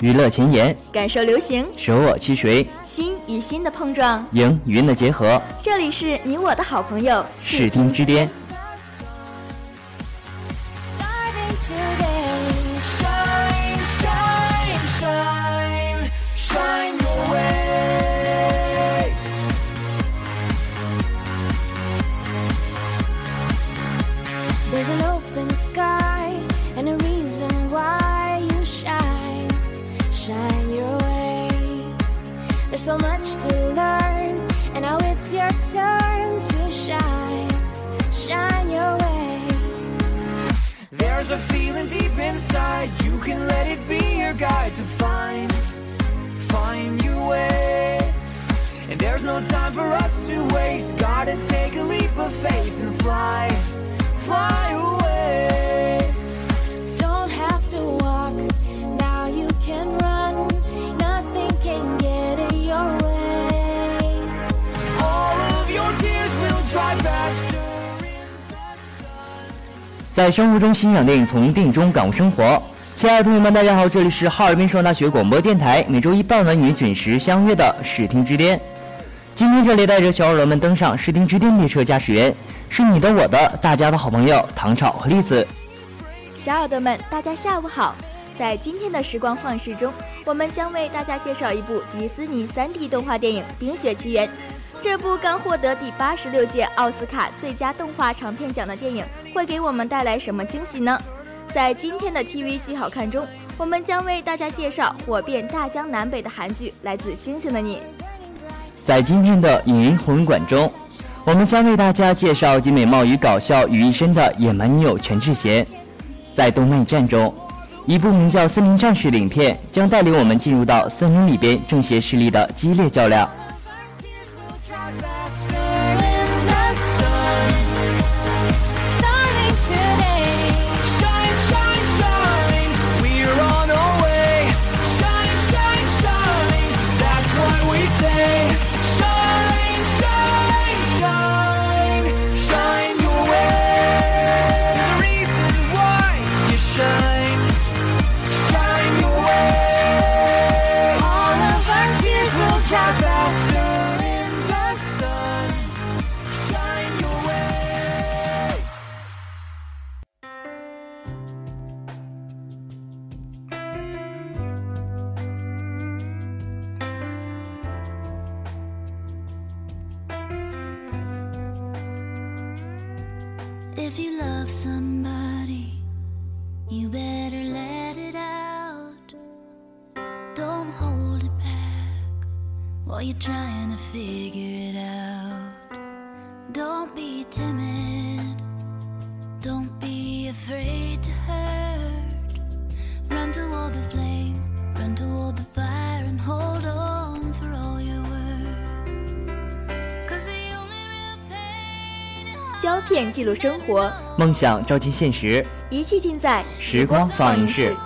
娱乐前沿，感受流行，舍我其谁，心与心的碰撞。赢与音的结合，这里是你我的好朋友视听之巅。A feeling deep inside. You can let it be your guide to find, find your way. And there's no time for us to waste. Gotta take a leap of faith and fly, fly away. 在生活中欣赏电影，从电影中感悟生活。亲爱的同学们，大家好，这里是哈尔滨师范大学广播电台，每周一傍晚与您准时相约的视听之巅。今天这里带着小耳朵们登上视听之巅列车驾驶员是你的、我的、大家的好朋友唐朝和栗子。小耳朵们，大家下午好！在今天的时光幻视中，我们将为大家介绍一部迪士尼 3D 动画电影《冰雪奇缘》。这部刚获得第八十六届奥斯卡最佳动画长片奖的电影，会给我们带来什么惊喜呢？在今天的 TV 剧好看中，我们将为大家介绍火遍大江南北的韩剧《来自星星的你》。在今天的影音红馆中，我们将为大家介绍集美貌与搞笑于一身的野蛮女友全智贤。在动漫战中，一部名叫《森林战士》的影片将带领我们进入到森林里边正邪势力的激烈较量。记录生活，梦想照进现实，一切尽在时光放映室。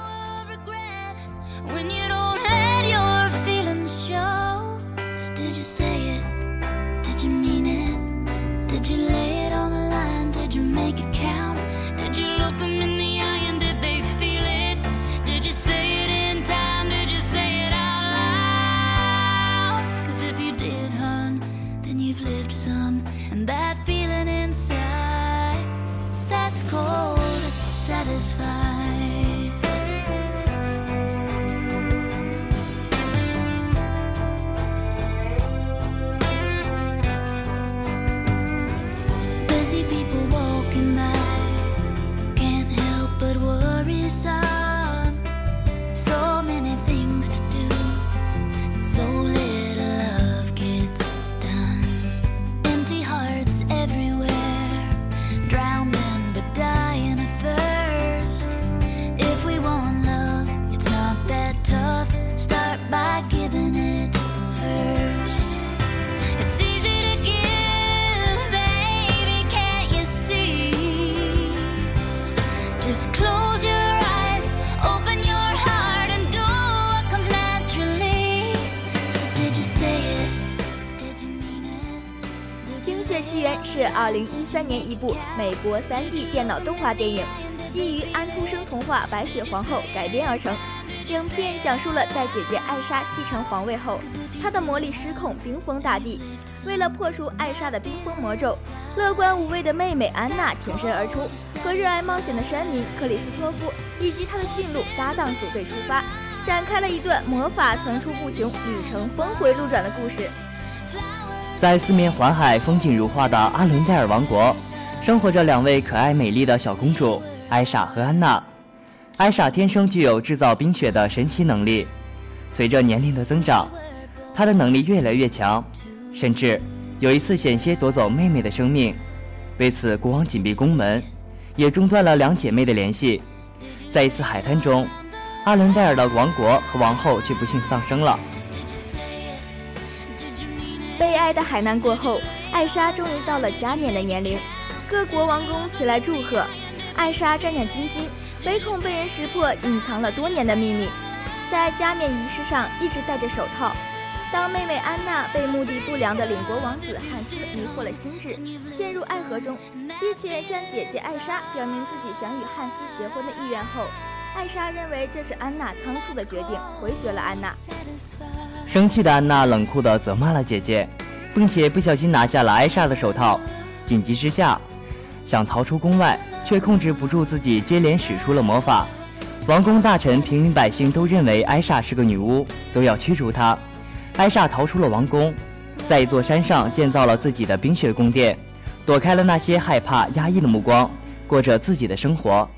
部美国 3D 电脑动画电影，基于安徒生童话《白雪皇后》改编而成。影片讲述了在姐姐艾莎继承皇位后，她的魔力失控，冰封大地。为了破除艾莎的冰封魔咒，乐观无畏的妹妹安娜挺身而出，和热爱冒险的山民克里斯托夫以及他的驯鹿搭档组队出发，展开了一段魔法层出不穷、旅程峰回路转的故事。在四面环海、风景如画的阿伦戴尔王国，生活着两位可爱美丽的小公主艾莎和安娜。艾莎天生具有制造冰雪的神奇能力，随着年龄的增长，她的能力越来越强，甚至有一次险些夺走妹妹的生命。为此，国王紧闭宫门，也中断了两姐妹的联系。在一次海滩中，阿伦戴尔的王国和王后却不幸丧生了。悲哀的海难过后，艾莎终于到了加冕的年龄，各国王公齐来祝贺。艾莎战战兢兢，唯恐被人识破隐藏了多年的秘密，在加冕仪式上一直戴着手套。当妹妹安娜被目的不良的领国王子汉斯迷惑了心智，陷入爱河中，并且向姐姐艾莎表明自己想与汉斯结婚的意愿后，艾莎认为这是安娜仓促的决定，回绝了安娜。生气的安娜冷酷地责骂了姐姐，并且不小心拿下了艾莎的手套。紧急之下，想逃出宫外，却控制不住自己，接连使出了魔法。王宫大臣、平民百姓都认为艾莎是个女巫，都要驱逐她。艾莎逃出了王宫，在一座山上建造了自己的冰雪宫殿，躲开了那些害怕、压抑的目光，过着自己的生活。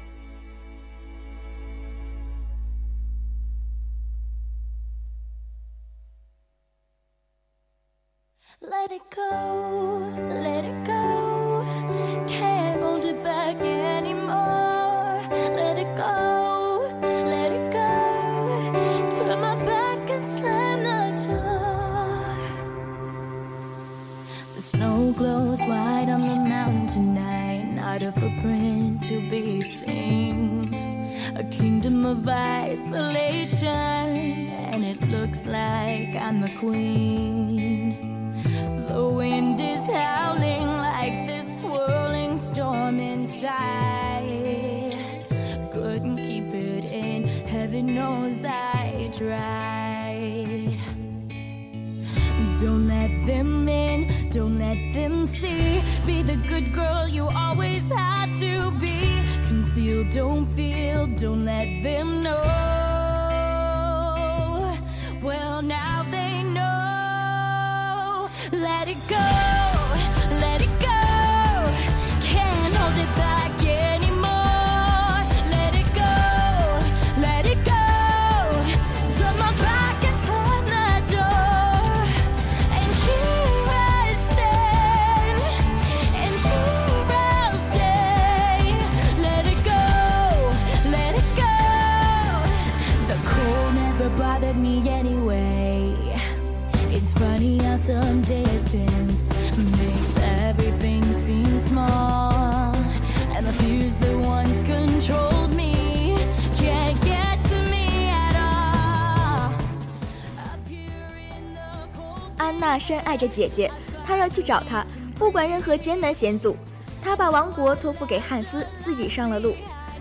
爱着姐姐，她要去找她，不管任何艰难险阻。她把王国托付给汉斯，自己上了路。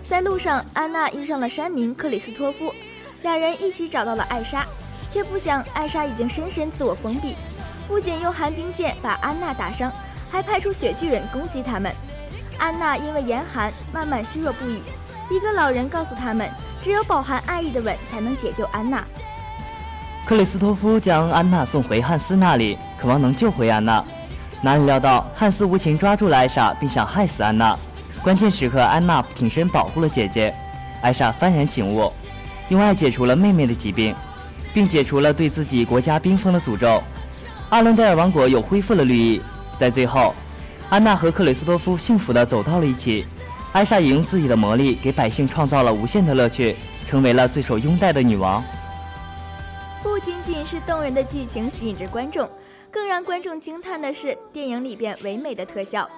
在路上，安娜遇上了山民克里斯托夫，两人一起找到了艾莎，却不想艾莎已经深深自我封闭，不仅用寒冰剑把安娜打伤，还派出雪巨人攻击他们。安娜因为严寒，慢慢虚弱不已。一个老人告诉他们，只有饱含爱意的吻才能解救安娜。克里斯托夫将安娜送回汉斯那里，渴望能救回安娜。哪里料到汉斯无情抓住了艾莎，并想害死安娜。关键时刻，安娜挺身保护了姐姐。艾莎幡然醒悟，用爱解除了妹妹的疾病，并解除了对自己国家冰封的诅咒。阿伦戴尔王国又恢复了绿意。在最后，安娜和克里斯托夫幸福地走到了一起。艾莎也用自己的魔力给百姓创造了无限的乐趣，成为了最受拥戴的女王。不仅仅是动人的剧情吸引着观众，更让观众惊叹的是电影里边唯美的特效。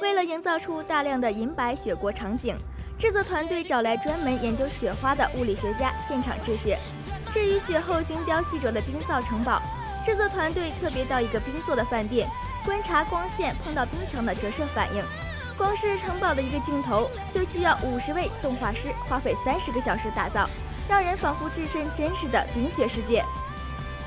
为了营造出大量的银白雪国场景，制作团队找来专门研究雪花的物理学家现场制雪。至于雪后精雕细琢的冰造城堡，制作团队特别到一个冰做的饭店，观察光线碰到冰墙的折射反应。光是城堡的一个镜头就需要五十位动画师花费三十个小时打造，让人仿佛置身真实的冰雪世界。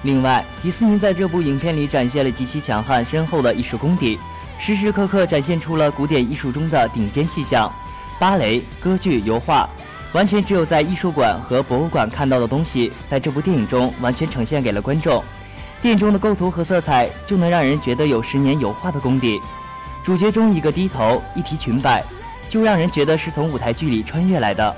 另外，迪士尼在这部影片里展现了极其强悍深厚的艺术功底，时时刻刻展现出了古典艺术中的顶尖气象。芭蕾、歌剧、油画，完全只有在艺术馆和博物馆看到的东西，在这部电影中完全呈现给了观众。电影中的构图和色彩就能让人觉得有十年油画的功底。主角中一个低头，一提裙摆，就让人觉得是从舞台剧里穿越来的。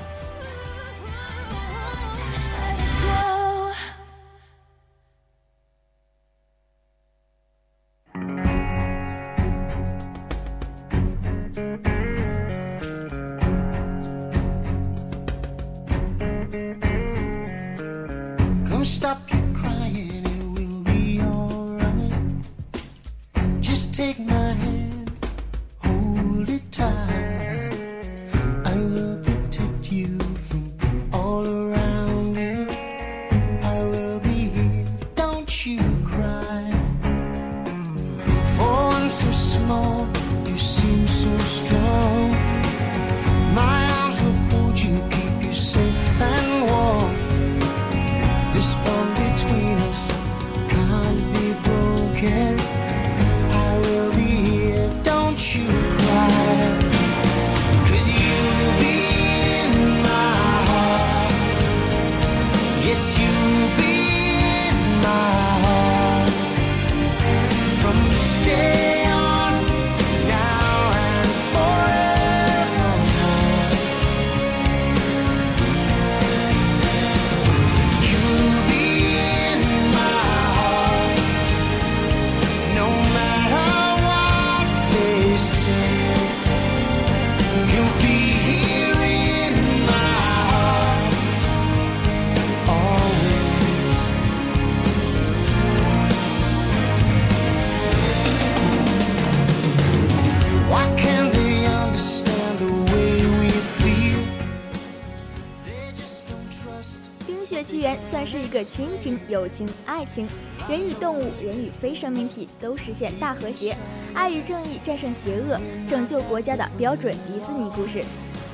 情、友情、爱情，人与动物、人与非生命体都实现大和谐，爱与正义战胜邪恶，拯救国家的标准迪士尼故事。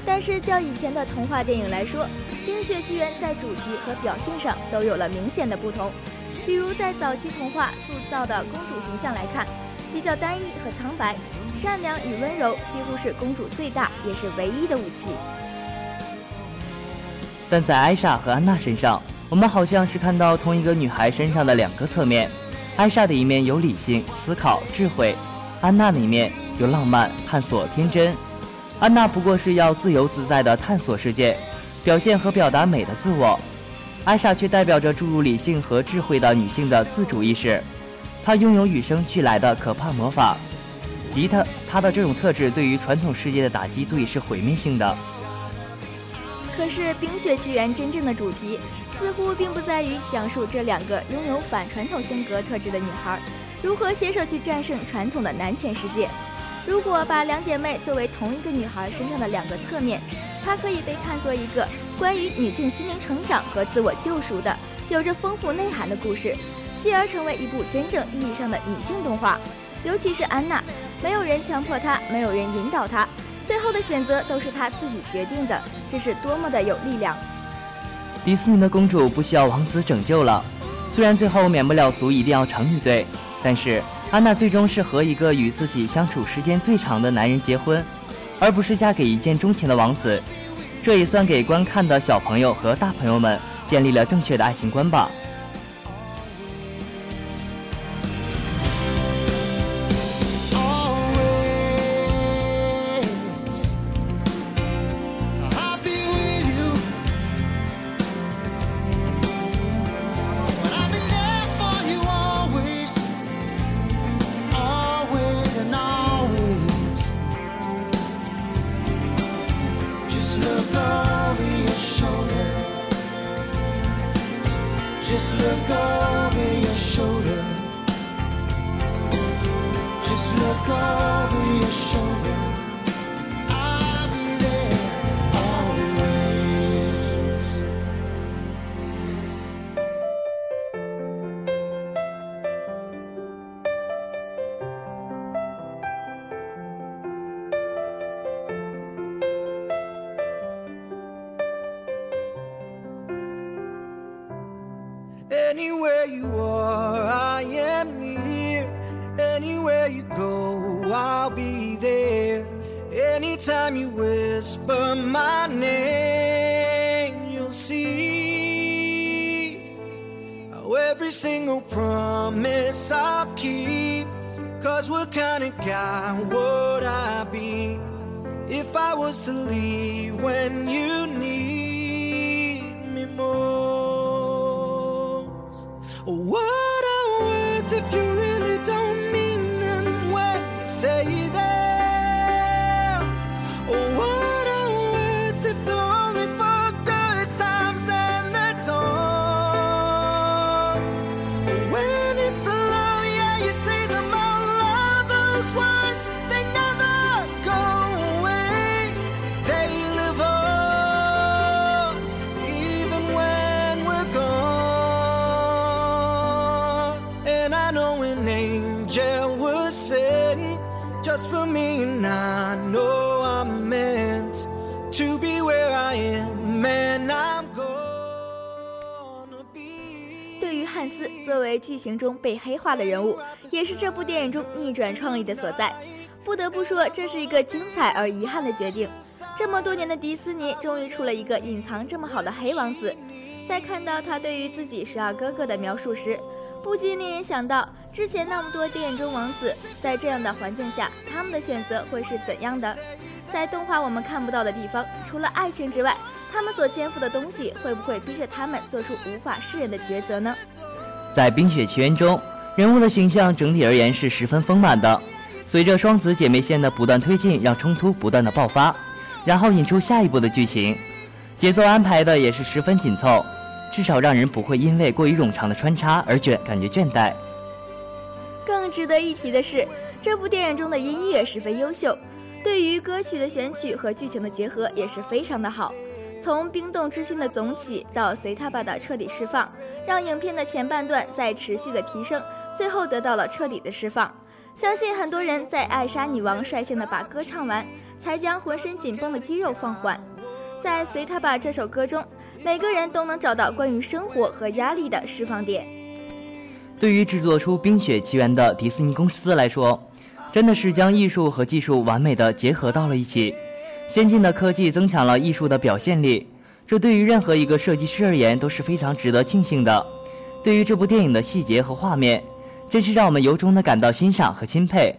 但是较以前的童话电影来说，《冰雪奇缘》在主题和表现上都有了明显的不同。比如在早期童话塑造的公主形象来看，比较单一和苍白，善良与温柔几乎是公主最大也是唯一的武器。但在艾莎和安娜身上。我们好像是看到同一个女孩身上的两个侧面，艾莎的一面有理性、思考、智慧，安娜的一面有浪漫、探索、天真。安娜不过是要自由自在地探索世界，表现和表达美的自我；艾莎却代表着注入理性和智慧的女性的自主意识，她拥有与生俱来的可怕魔法，吉他，她的这种特质对于传统世界的打击足以是毁灭性的。可是《冰雪奇缘》真正的主题似乎并不在于讲述这两个拥有反传统性格特质的女孩如何携手去战胜传统的男权世界。如果把两姐妹作为同一个女孩身上的两个侧面，它可以被看作一个关于女性心灵成长和自我救赎的、有着丰富内涵的故事。继而成为一部真正意义上的女性动画。尤其是安娜，没有人强迫她，没有人引导她，最后的选择都是她自己决定的，这是多么的有力量。迪士尼的公主不需要王子拯救了，虽然最后免不了俗一定要成一对，但是安娜最终是和一个与自己相处时间最长的男人结婚，而不是嫁给一见钟情的王子。这也算给观看的小朋友和大朋友们建立了正确的爱情观吧。为剧情中被黑化的人物，也是这部电影中逆转创意的所在。不得不说，这是一个精彩而遗憾的决定。这么多年的迪士尼，终于出了一个隐藏这么好的黑王子。在看到他对于自己十二哥哥的描述时，不禁令人想到之前那么多电影中王子在这样的环境下，他们的选择会是怎样的？在动画我们看不到的地方，除了爱情之外，他们所肩负的东西会不会逼着他们做出无法释然的抉择呢？在《冰雪奇缘》中，人物的形象整体而言是十分丰满的。随着双子姐妹线的不断推进，让冲突不断的爆发，然后引出下一步的剧情，节奏安排的也是十分紧凑，至少让人不会因为过于冗长的穿插而倦感觉倦怠。更值得一提的是，这部电影中的音乐十分优秀，对于歌曲的选取和剧情的结合也是非常的好。从冰冻之心的总起到随他吧的彻底释放，让影片的前半段在持续的提升，最后得到了彻底的释放。相信很多人在艾莎女王率先的把歌唱完，才将浑身紧绷的肌肉放缓。在随他吧这首歌中，每个人都能找到关于生活和压力的释放点。对于制作出《冰雪奇缘》的迪士尼公司来说，真的是将艺术和技术完美的结合到了一起。先进的科技增强了艺术的表现力，这对于任何一个设计师而言都是非常值得庆幸的。对于这部电影的细节和画面，真是让我们由衷的感到欣赏和钦佩。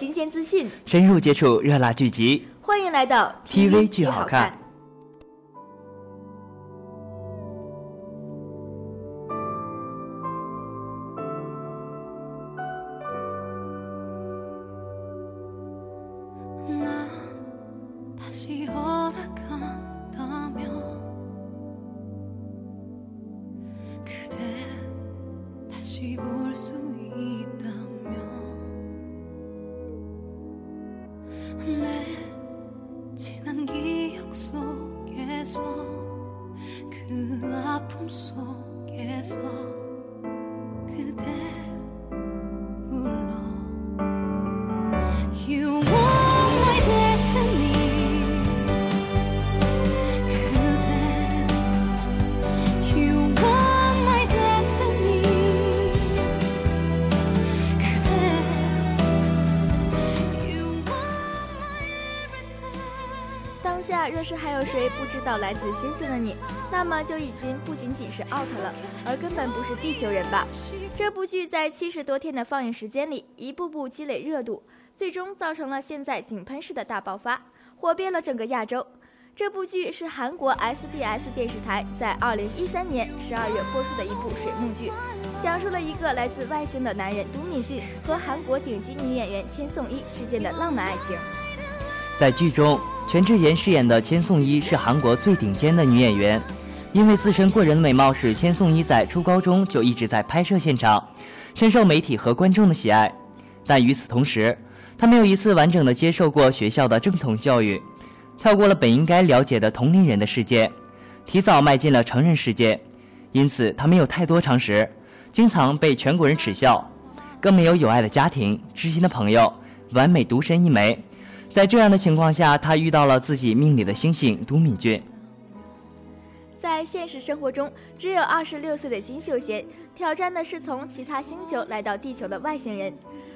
新鲜资讯，深入接触热辣剧集。欢迎来到 TV 剧剧好看。当下若是还有谁不知道来自星星的你，那么就已经不仅仅是 out 了，而根本不是地球人吧。这部剧在七十多天的放映时间里，一步步积累热度，最终造成了现在井喷式的大爆发，火遍了整个亚洲。这部剧是韩国 SBS 电视台在2013年12月播出的一部水幕剧，讲述了一个来自外星的男人都敏俊和韩国顶级女演员千颂伊之间的浪漫爱情。在剧中，全智贤饰演的千颂伊是韩国最顶尖的女演员。因为自身过人的美貌，使千颂伊在初高中就一直在拍摄现场，深受媒体和观众的喜爱。但与此同时，她没有一次完整的接受过学校的正统教育，跳过了本应该了解的同龄人的世界，提早迈进了成人世界。因此，她没有太多常识，经常被全国人耻笑，更没有有爱的家庭、知心的朋友，完美独身一枚。在这样的情况下，他遇到了自己命里的星星都敏俊。在现实生活中，只有二十六岁的金秀贤挑战的是从其他星球来到地球的外星人。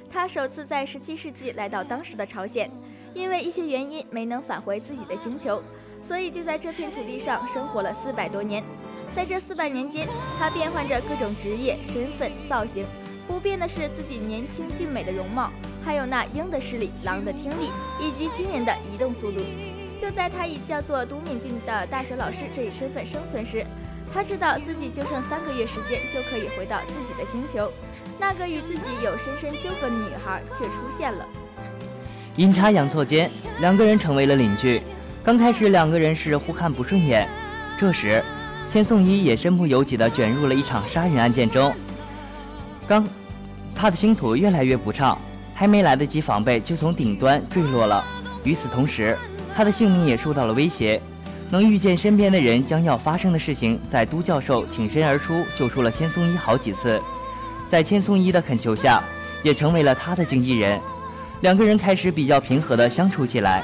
他首次在十七世纪来到当时的朝鲜，因为一些原因没能返回自己的星球，所以就在这片土地上生活了四百多年。在这四百年间，他变换着各种职业、身份、造型，不变的是自己年轻俊美的容貌，还有那鹰的视力、狼的听力以及惊人的移动速度。就在他以叫做都敏俊的大学老师这一身份生存时，他知道自己就剩三个月时间就可以回到自己的星球，那个与自己有深深纠葛的女孩却出现了。阴差阳错间，两个人成为了邻居。刚开始，两个人是互看不顺眼。这时，千颂伊也身不由己地卷入了一场杀人案件中。刚，他的星途越来越不畅，还没来得及防备，就从顶端坠落了。与此同时，他的性命也受到了威胁。能预见身边的人将要发生的事情，在都教授挺身而出，救出了千颂伊好几次。在千颂伊的恳求下，也成为了他的经纪人。两个人开始比较平和的相处起来。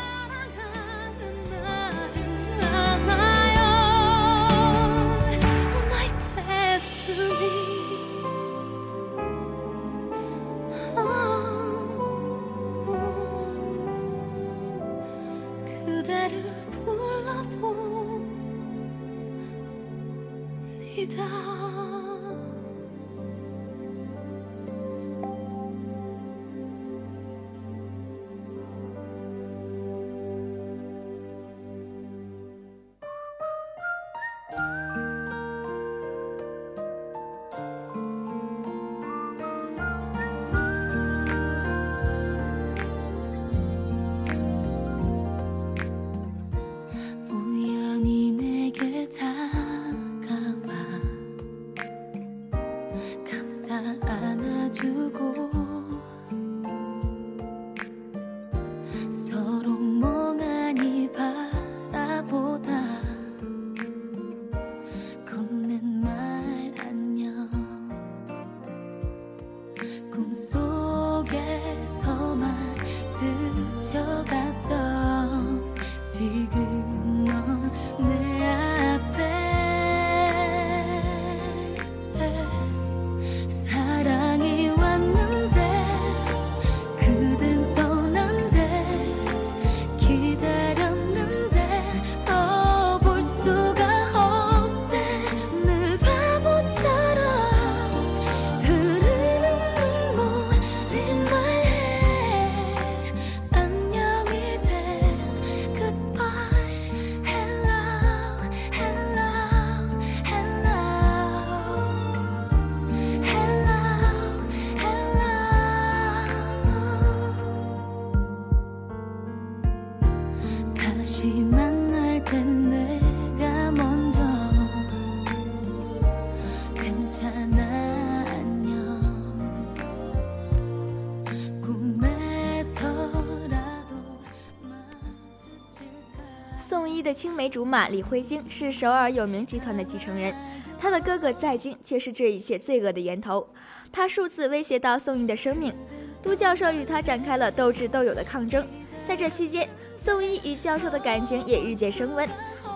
的青梅竹马李辉京是首尔有名集团的继承人，他的哥哥在京却是这一切罪恶的源头。他数次威胁到宋一的生命，都教授与他展开了斗智斗勇的抗争。在这期间，宋一与教授的感情也日渐升温。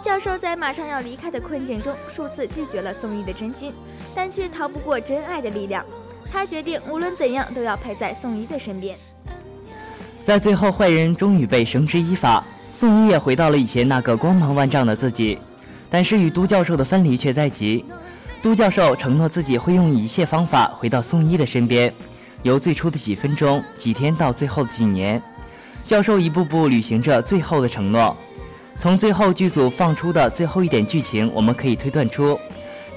教授在马上要离开的困境中，数次拒绝了宋一的真心，但却逃不过真爱的力量。他决定无论怎样都要陪在宋一的身边。在最后，坏人终于被绳之以法，宋一也回到了以前那个光芒万丈的自己。但是与都教授的分离却在即。都教授承诺自己会用一切方法回到宋一的身边，由最初的几分钟、几天到最后的几年，教授一步步履行着最后的承诺。从最后剧组放出的最后一点剧情，我们可以推断出，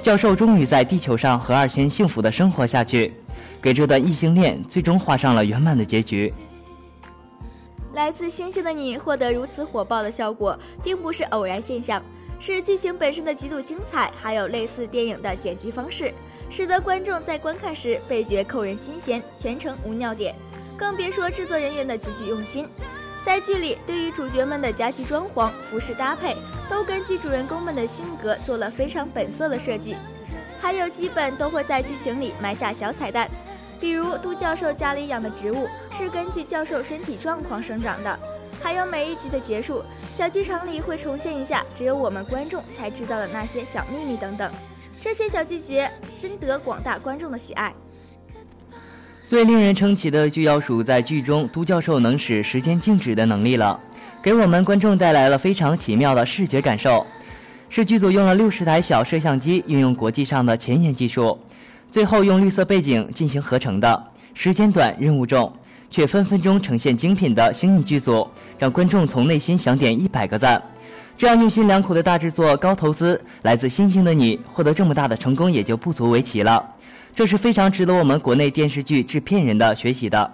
教授终于在地球上和二仙幸福的生活下去，给这段异性恋最终画上了圆满的结局。来自星星的你获得如此火爆的效果，并不是偶然现象，是剧情本身的极度精彩，还有类似电影的剪辑方式，使得观众在观看时倍觉扣人心弦，全程无尿点。更别说制作人员的极具用心，在剧里对于主角们的家居装潢、服饰搭配，都根据主人公们的性格做了非常本色的设计，还有基本都会在剧情里埋下小彩蛋。比如杜教授家里养的植物是根据教授身体状况生长的，还有每一集的结束，小剧场里会重现一下只有我们观众才知道的那些小秘密等等。这些小细节深得广大观众的喜爱。最令人称奇的就要数在剧中都教授能使时间静止的能力了，给我们观众带来了非常奇妙的视觉感受。是剧组用了六十台小摄像机，运用国际上的前沿技术。最后用绿色背景进行合成的，时间短，任务重，却分分钟呈现精品的星影剧组，让观众从内心想点一百个赞。这样用心良苦的大制作、高投资，来自星星的你，获得这么大的成功也就不足为奇了。这是非常值得我们国内电视剧制片人的学习的。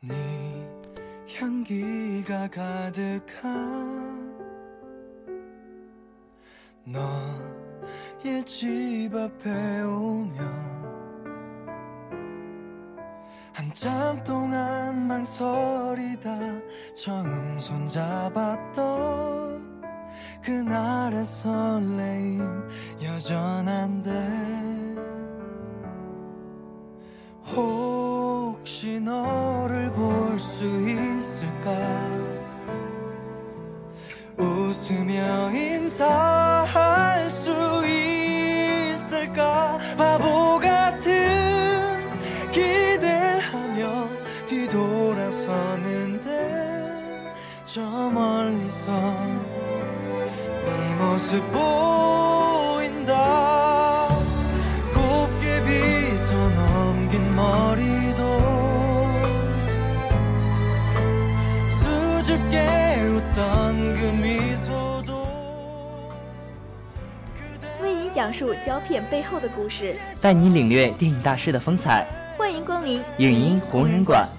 你 네 향기가 가득한 너의 집 앞에 오면 한참 동안 망설이다. 처음 손잡았던 그날의 설레임 여전한데 혹시 너를 볼 수 있을까? 웃으며 인사 네 모습 보인다 곱게 빗어 넘긴 머리도 수줍게 웃던 그 미소도 为你讲述胶片背后的故事，带你领略电影大师的风采。欢迎光临影音红人馆。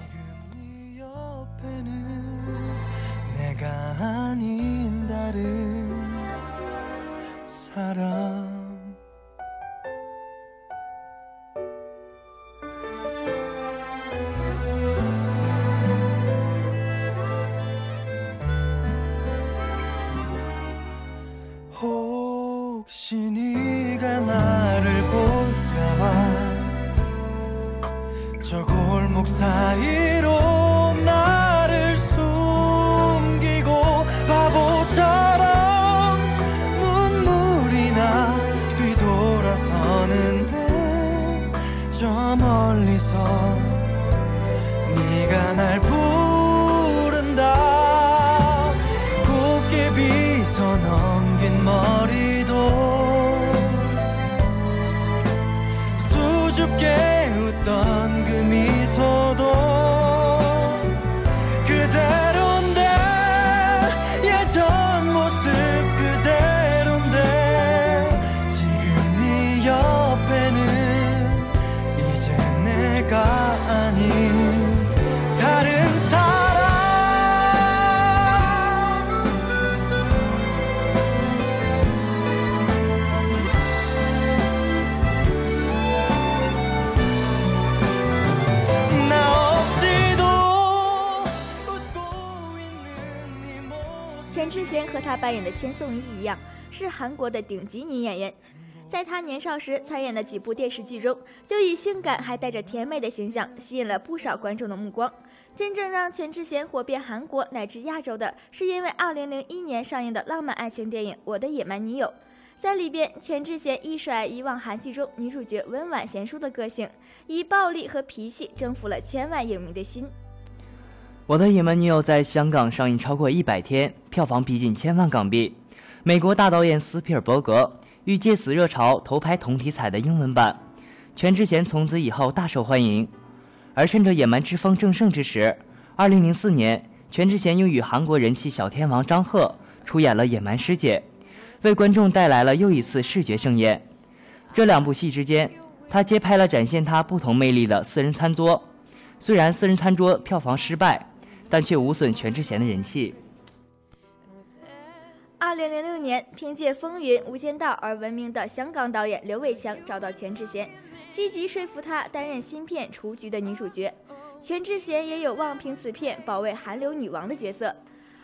혹시 네가 나를 볼까봐 저 골목 사이 和她扮演的千颂伊一样，是韩国的顶级女演员。在她年少时参演的几部电视剧中，就以性感还带着甜美的形象吸引了不少观众的目光。真正让全智贤火遍韩国乃至亚洲的，是因为2001年上映的浪漫爱情电影《我的野蛮女友》。在里边，全智贤一甩以往韩剧中女主角温婉贤淑的个性，以暴力和脾气征服了千万影迷的心。我的野蛮女友在香港上映超过一百天，票房逼近千万港币。美国大导演斯皮尔伯格欲借此热潮投拍同题材的英文版，全智贤从此以后大受欢迎。而趁着野蛮之风正盛之时，二零零四年，全智贤又与韩国人气小天王张赫出演了《野蛮师姐》，为观众带来了又一次视觉盛宴。这两部戏之间，他接拍了展现他不同魅力的《私人餐桌》，虽然《私人餐桌》票房失败。但却无损全智贤的人气。二零零六年，凭借《风云》《无间道》而闻名的香港导演刘伟强找到全智贤，积极说服她担任新片《雏菊》的女主角。全智贤也有望凭此片保卫韩流女王的角色。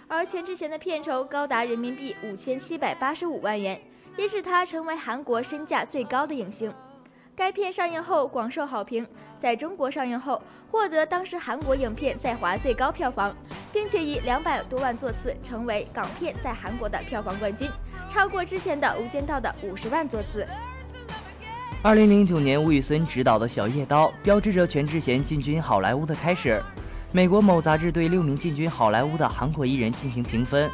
而全智贤的片酬高达人民币五千七百八十五万元，也使她成为韩国身价最高的影星。该片上映后广受好评，在中国上映后获得当时韩国影片在华最高票房，并且以两百多万座次成为港片在韩国的票房冠军，超过之前的《无间道》的五十万座次。二零零九年，吴宇森执导的《小夜刀》标志着全智贤进军好莱坞的开始。美国某杂志对六名进军好莱坞的韩国艺人进行评分，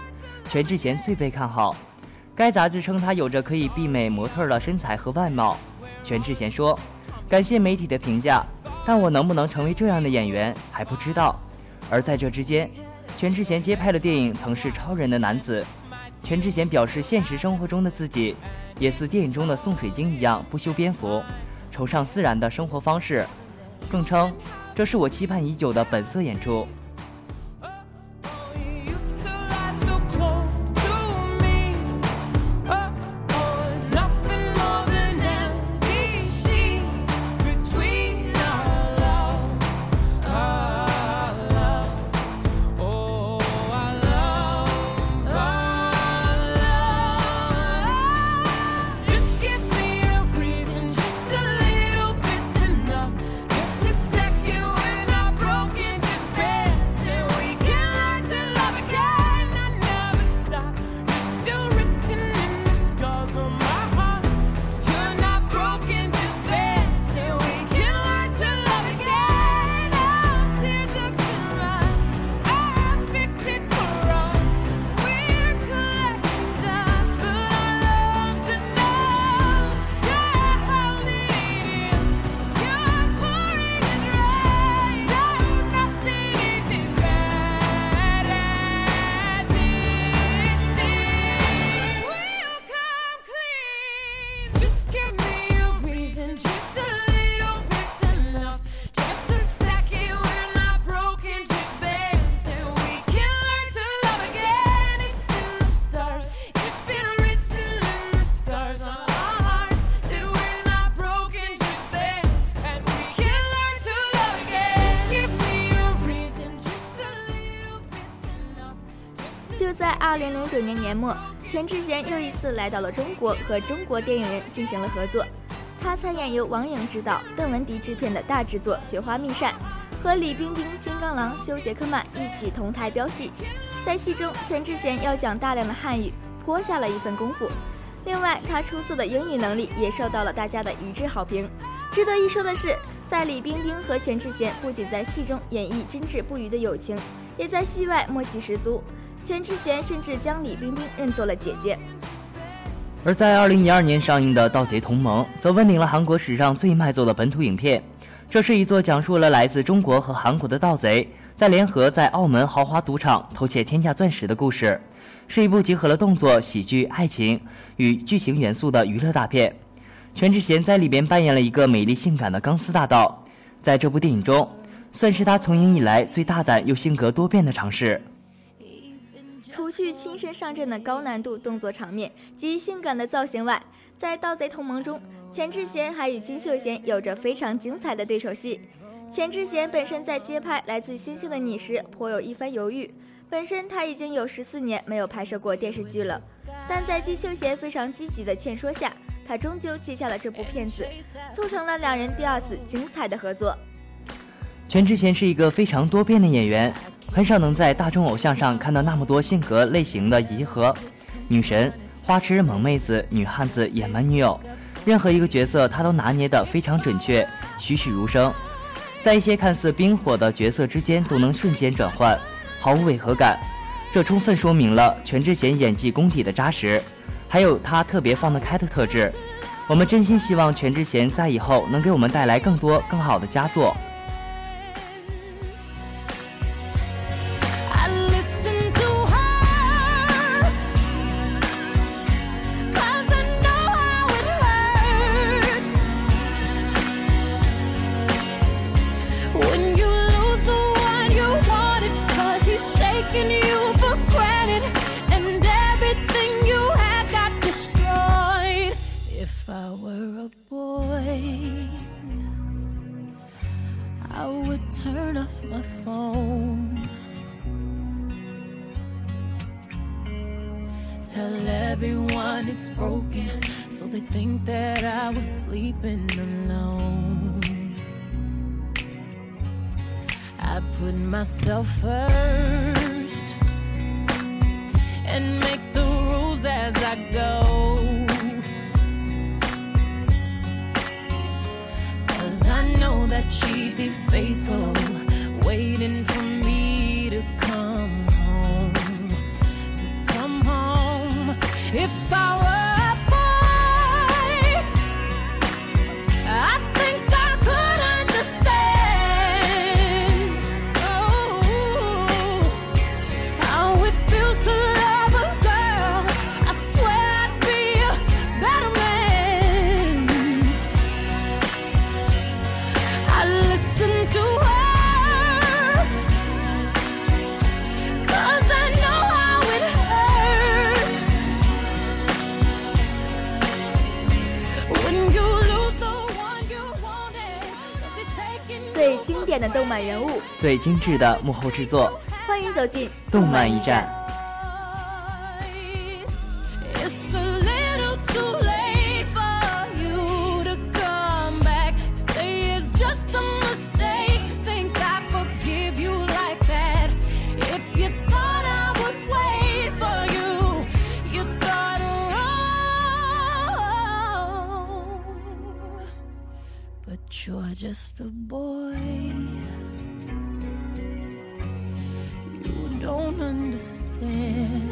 全智贤最被看好。该杂志称他有着可以媲美模特的身材和外貌。全智贤说：“感谢媒体的评价，但我能不能成为这样的演员还不知道。”而在这之间，全智贤接拍的电影曾是《超人的男子》。全智贤表示，现实生活中的自己也似电影中的宋水晶一样不修边幅，崇尚自然的生活方式，更称这是我期盼已久的本色演出。年末，全智贤又一次来到了中国，和中国电影人进行了合作。她参演由王颖执导、邓文迪制片的大制作《雪花秘扇》，和李冰冰、金刚狼、休·杰克曼一起同台飙戏。在戏中，全智贤要讲大量的汉语，颇下了一份功夫。另外，她出色的英语能力也受到了大家的一致好评。值得一说的是，在李冰冰和全智贤不仅在戏中演绎真挚不渝的友情，也在戏外默契十足。全智贤甚至将李冰冰认作了姐姐。而在二零一二年上映的《盗贼同盟》则问鼎了韩国史上最卖座的本土影片。这是一座讲述了来自中国和韩国的盗贼在联合在澳门豪华赌场偷窃天价钻石的故事，是一部结合了动作、喜剧、爱情与剧情元素的娱乐大片。全智贤在里边扮演了一个美丽性感的钢丝大盗，在这部电影中，算是她从影以来最大胆又性格多变的尝试。除去亲身上阵的高难度动作场面及性感的造型外，在《盗贼同盟》中，全智贤还与金秀贤有着非常精彩的对手戏。全智贤本身在接拍《来自星星的你》时颇有一番犹豫，本身他已经有十四年没有拍摄过电视剧了，但在金秀贤非常积极的劝说下，他终究接下了这部片子，促成了两人第二次精彩的合作。全智贤是一个非常多变的演员，很少能在大众偶像上看到那么多性格类型的集合，女神、花痴、萌妹子、女汉子、野蛮女友，任何一个角色他都拿捏得非常准确，栩栩如生，在一些看似冰火的角色之间都能瞬间转换。毫无违和感，这充分说明了全智贤演技功底的扎实，还有他特别放得开的特质。我们真心希望全智贤在以后能给我们带来更多更好的佳作。I put myself first and make the rules as I go. Cause I know that she'd be faithful, waiting for me 的动漫人物，最精致的幕后制作，欢迎走进动漫驿站。Understand.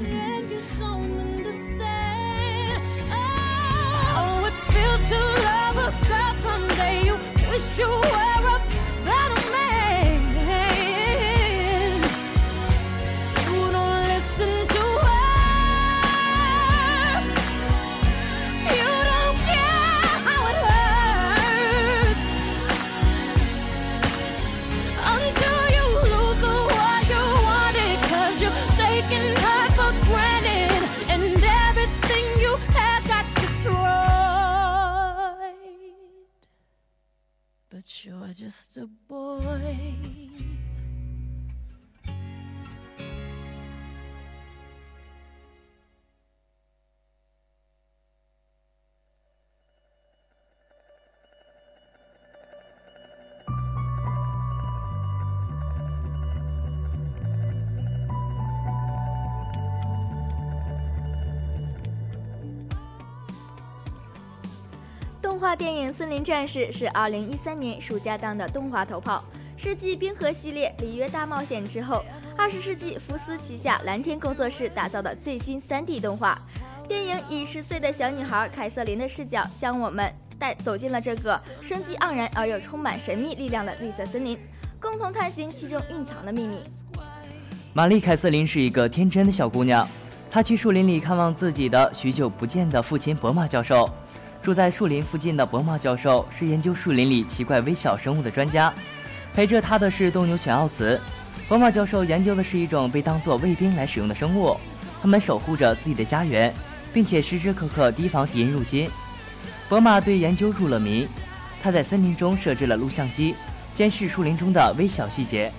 森林战士》是2013年暑假档的动画头炮，是继《冰河》系列《里约大冒险》之后，二十世纪福斯旗下蓝天工作室打造的最新 3D 动画。电影以十岁的小女孩凯瑟琳的视角，将我们带走进了这个生机盎然而又充满神秘力量的绿色森林，共同探寻其中蕴藏的秘密。玛丽·凯瑟琳是一个天真的小姑娘，她去树林里看望自己的许久不见的父亲伯马教授。住在树林附近的伯马教授是研究树林里奇怪微小生物的专家，陪着他的是斗牛犬奥茨。伯马教授研究的是一种被当作卫兵来使用的生物，他们守护着自己的家园，并且时时刻刻提防敌人入侵。伯马对研究入了迷，他在森林中设置了录像机，监视树林中的微小细节。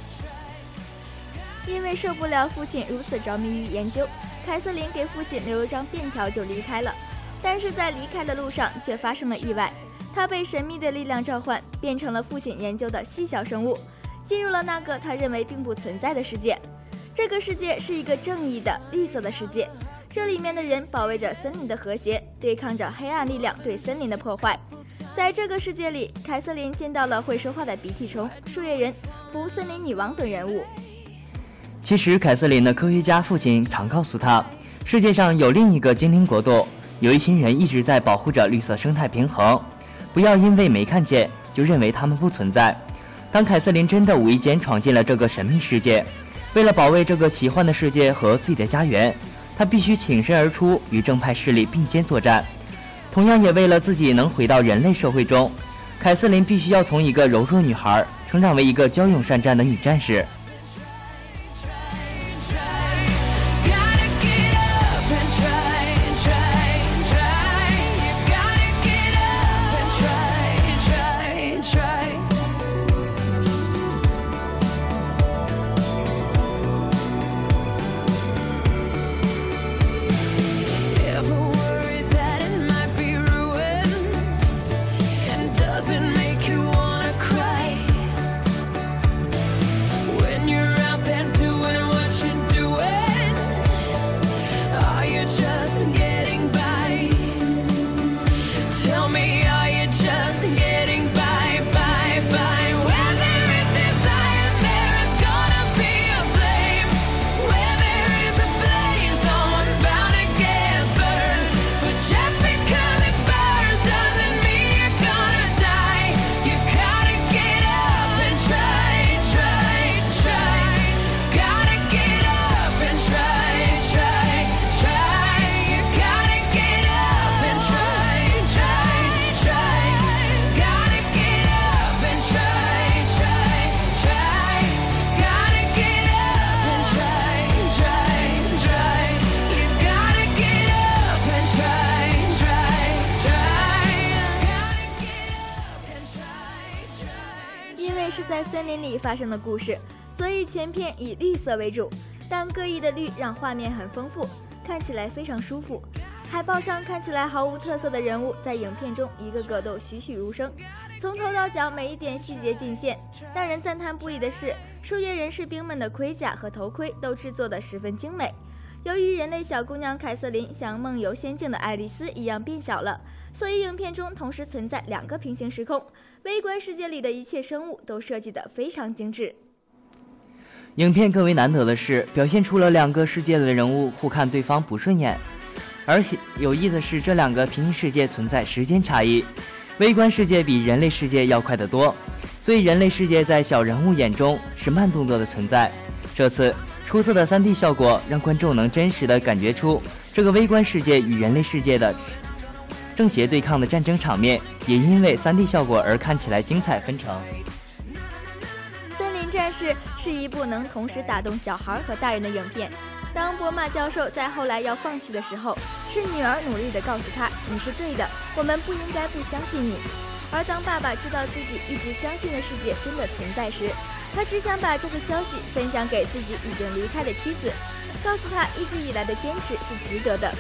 因为受不了父亲如此着迷于研究，凯瑟琳给父亲留了张便条就离开了。但是在离开的路上却发生了意外，他被神秘的力量召唤，变成了父亲研究的细小生物，进入了那个他认为并不存在的世界。这个世界是一个正义的绿色的世界，这里面的人保卫着森林的和谐，对抗着黑暗力量对森林的破坏。在这个世界里，凯瑟琳见到了会说话的鼻涕虫、树叶人、不森林女王等人物。其实，凯瑟琳的科学家父亲常告诉她，世界上有另一个精灵国度，有一群人一直在保护着绿色生态平衡。不要因为没看见就认为他们不存在。当凯瑟琳真的无意间闯进了这个神秘世界，为了保卫这个奇幻的世界和自己的家园，她必须挺身而出，与正派势力并肩作战。同样，也为了自己能回到人类社会中，凯瑟琳必须要从一个柔弱女孩成长为一个骁勇善战的女战士。发生的故事，所以全片以绿色为主，但各异的绿让画面很丰富，看起来非常舒服。海报上看起来毫无特色的人物，在影片中一个个都栩栩如生，从头到脚每一点细节尽现。让人赞叹不已的是，树叶人士兵们的盔甲和头盔都制作得十分精美。由于人类小姑娘凯瑟琳像梦游仙境的爱丽丝一样变小了，所以影片中同时存在两个平行时空。微观世界里的一切生物都设计得非常精致。影片更为难得的是，表现出了两个世界的人物互看对方不顺眼，而且有意思的是，这两个平行世界存在时间差异，微观世界比人类世界要快得多，所以人类世界在小人物眼中是慢动作的存在。这次出色的 3D 效果让观众能真实的感觉出这个微观世界与人类世界的正邪对抗的战争场面，也因为 3D 效果而看起来精彩纷呈。《森林战士》是一部能同时打动小孩和大人的影片。当博马教授在后来要放弃的时候，是女儿努力地告诉他：“你是对的，我们不应该不相信你。”而当爸爸知道自己一直相信的世界真的存在时，他只想把这个消息分享给自己已经离开的妻子，告诉他一直以来的坚持是值得的。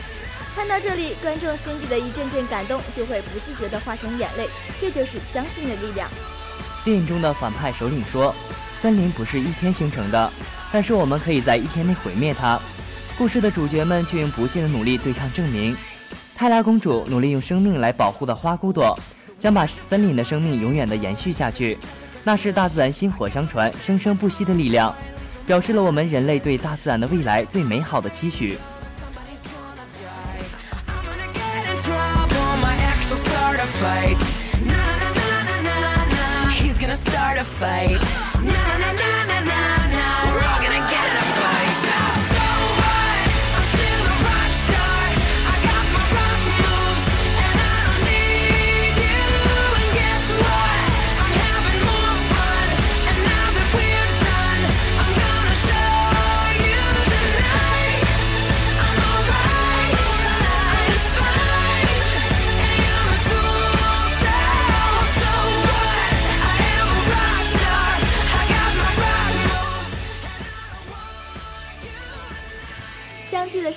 看到这里，观众心底的一阵阵感动就会不自觉地化成眼泪，这就是相信的力量。电影中的反派首领说：“森林不是一天形成的，但是我们可以在一天内毁灭它。”故事的主角们却用不懈的努力对抗证明。泰拉公主努力用生命来保护的花骨朵，将把森林的生命永远的延续下去。那是大自然薪火相传、生生不息的力量，表示了我们人类对大自然的未来最美好的期许。Fight. Na na na na na na. He's gonna start a fight. Na na na.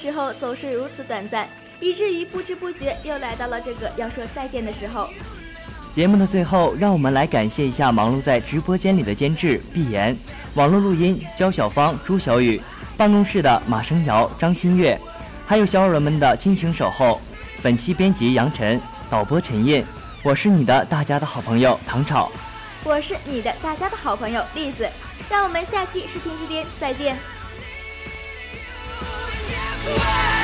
时候总是如此短暂，以至于不知不觉又来到了这个要说再见的时候。节目的最后，让我们来感谢一下忙碌在直播间里的监制毕岩、网络录音焦小芳、朱小雨、办公室的马生瑶、张馨月，还有小耳朵们的亲情守候。本期编辑杨晨，导播陈印，我是你的大家的好朋友唐炒。我是你的大家的好朋友栗子，让我们下期视听之巅再见。swear.